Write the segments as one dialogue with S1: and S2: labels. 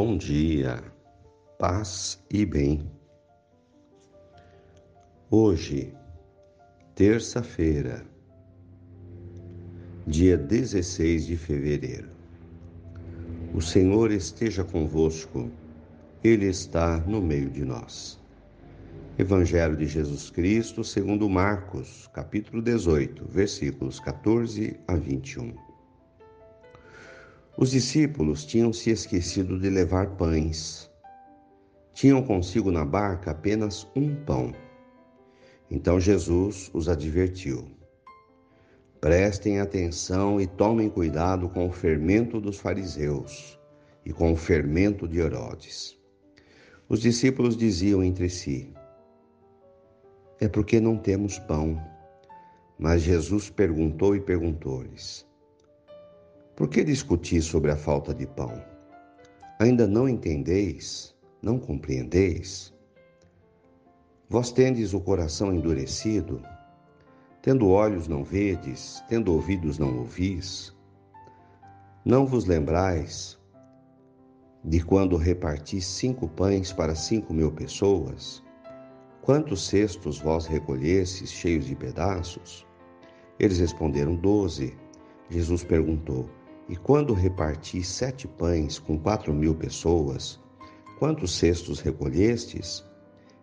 S1: Bom dia, paz e bem. Hoje, terça-feira, dia 16 de fevereiro. O Senhor esteja convosco, Ele está no meio de nós. Evangelho de Jesus Cristo, segundo Marcos, capítulo 18, versículos 14 a 21. Os discípulos tinham se esquecido de levar pães. Tinham consigo na barca apenas um pão. Então Jesus os advertiu: Prestem atenção e tomem cuidado com o fermento dos fariseus e com o fermento de Herodes. Os discípulos diziam entre si: É porque não temos pão. Mas Jesus perguntou e perguntou-lhes: por que discutir sobre a falta de pão? Ainda não entendeis? Não compreendeis? Vós tendes o coração endurecido? Tendo olhos não vedes, tendo ouvidos não ouvis? Não vos lembrais de quando reparti cinco pães para cinco mil pessoas? Quantos cestos vós recolhestes cheios de pedaços? Eles responderam doze. Jesus perguntou: e quando reparti sete pães com quatro mil pessoas, quantos cestos recolhestes?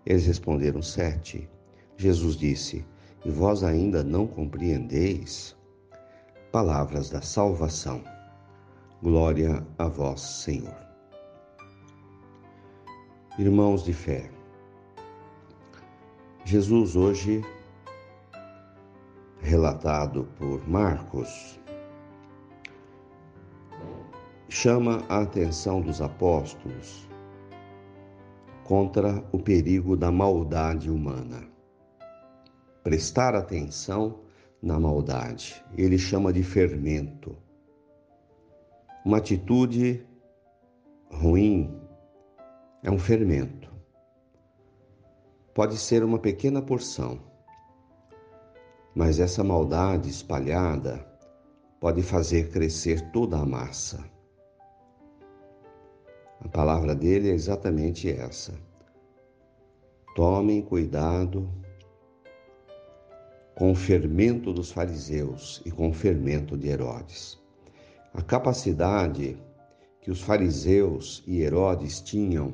S1: Eles responderam sete. Jesus disse: E vós ainda não compreendeis? Palavras da salvação. Glória a vós, Senhor. Irmãos de fé, Jesus hoje, relatado por Marcos, chama a atenção dos apóstolos contra o perigo da maldade humana. Prestar atenção na maldade. Ele chama de fermento. Uma atitude ruim é um fermento. Pode ser uma pequena porção, mas essa maldade espalhada pode fazer crescer toda a massa. A palavra dele é exatamente essa. Tomem cuidado com o fermento dos fariseus e com o fermento de Herodes. A capacidade que os fariseus e Herodes tinham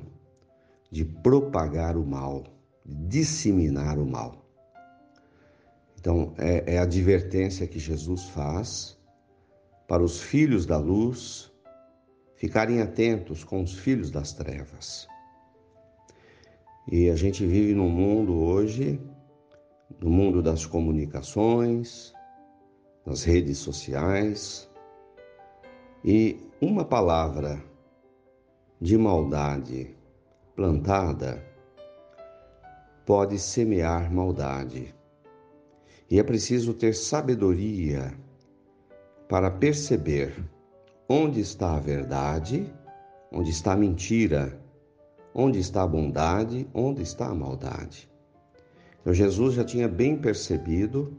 S1: de propagar o mal, de disseminar o mal. Então, é, é a advertência que Jesus faz para os filhos da luz ficarem atentos com os filhos das trevas. E a gente vive num mundo hoje, no mundo das comunicações, das redes sociais, e uma palavra de maldade plantada pode semear maldade. E é preciso ter sabedoria para perceber Onde está a verdade? Onde está a mentira? Onde está a bondade? Onde está a maldade? Então Jesus já tinha bem percebido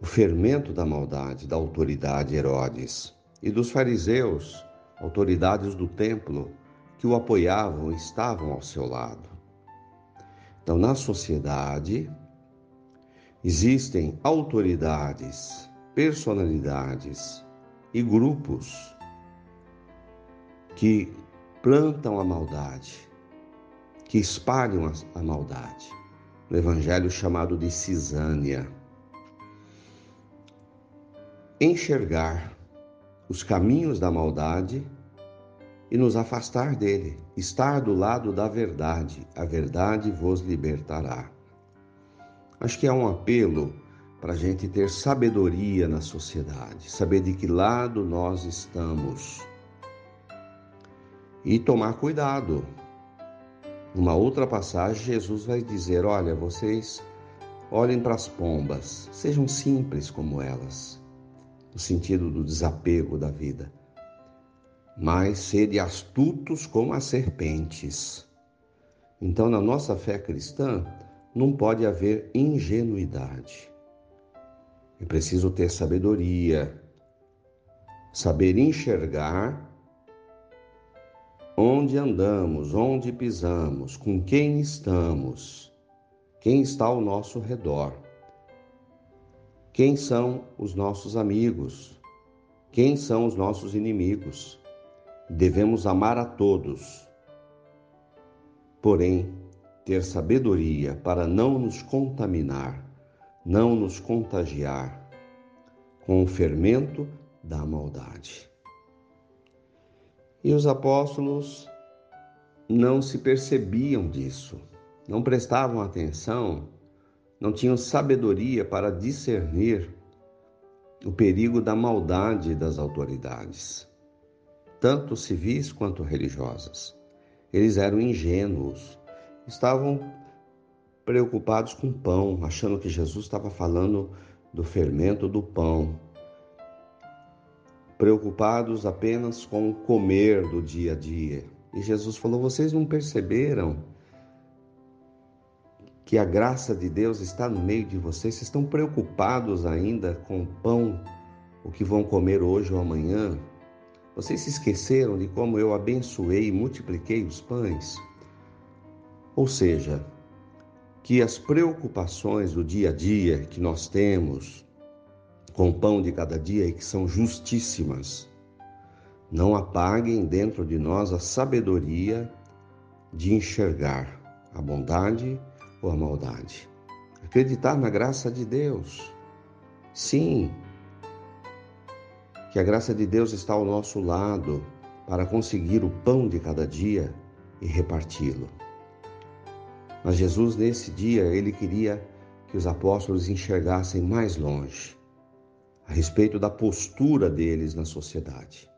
S1: o fermento da maldade da autoridade Herodes e dos fariseus, autoridades do templo, que o apoiavam e estavam ao seu lado. Então, na sociedade, existem autoridades, personalidades e grupos que plantam a maldade, que espalham a, maldade. No evangelho chamado de Cisânia. Enxergar os caminhos da maldade e nos afastar dele, estar do lado da verdade, a verdade vos libertará. Acho que é um apelo para a gente ter sabedoria na sociedade, saber de que lado nós estamos e tomar cuidado. Numa outra passagem, Jesus vai dizer: Olha, vocês olhem para as pombas, sejam simples como elas, no sentido do desapego da vida, mas sede astutos como as serpentes. Então, na nossa fé cristã, não pode haver ingenuidade. É preciso ter sabedoria, saber enxergar onde andamos, onde pisamos, com quem estamos, quem está ao nosso redor, quem são os nossos amigos, quem são os nossos inimigos. Devemos amar a todos, porém, ter sabedoria para não nos contaminar, não nos contagiar com o fermento da maldade. E os apóstolos não se percebiam disso, não prestavam atenção, não tinham sabedoria para discernir o perigo da maldade das autoridades, tanto civis quanto religiosas. Eles eram ingênuos, estavam preocupados com pão, achando que Jesus estava falando do fermento do pão, preocupados apenas com o comer do dia a dia. E Jesus falou: Vocês não perceberam que a graça de Deus está no meio de vocês? Vocês estão preocupados ainda com o pão, o que vão comer hoje ou amanhã? Vocês se esqueceram de como eu abençoei e multipliquei os pães? Ou seja, que as preocupações do dia a dia que nós temos, com o pão de cada dia e que são justíssimas. Não apaguem dentro de nós a sabedoria de enxergar a bondade ou a maldade. Acreditar na graça de Deus. Sim, que a graça de Deus está ao nosso lado para conseguir o pão de cada dia e reparti-lo. Mas Jesus, nesse dia, ele queria que os apóstolos enxergassem mais longe a respeito da postura deles na sociedade.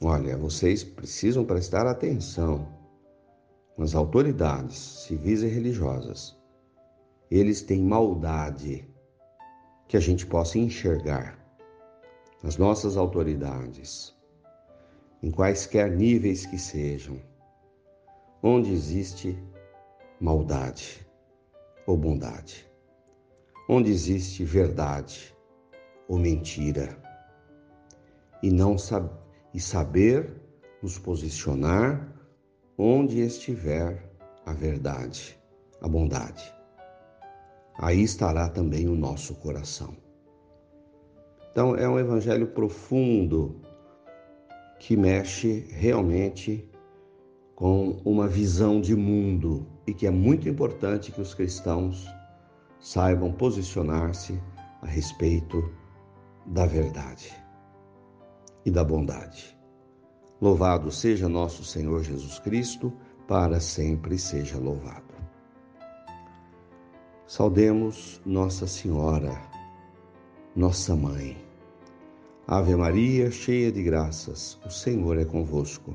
S1: Olha, vocês precisam prestar atenção nas autoridades civis e religiosas. Eles têm maldade que a gente possa enxergar nas nossas autoridades, em quaisquer níveis que sejam, onde existe maldade ou bondade onde existe verdade ou mentira, e não sab e saber nos posicionar onde estiver a verdade, a bondade. Aí estará também o nosso coração. Então é um evangelho profundo que mexe realmente com uma visão de mundo e que é muito importante que os cristãos saibam posicionar-se a respeito da verdade e da bondade. Louvado seja nosso Senhor Jesus Cristo, para sempre seja louvado. Saudemos Nossa Senhora, nossa mãe. Ave Maria, cheia de graças, o Senhor é convosco.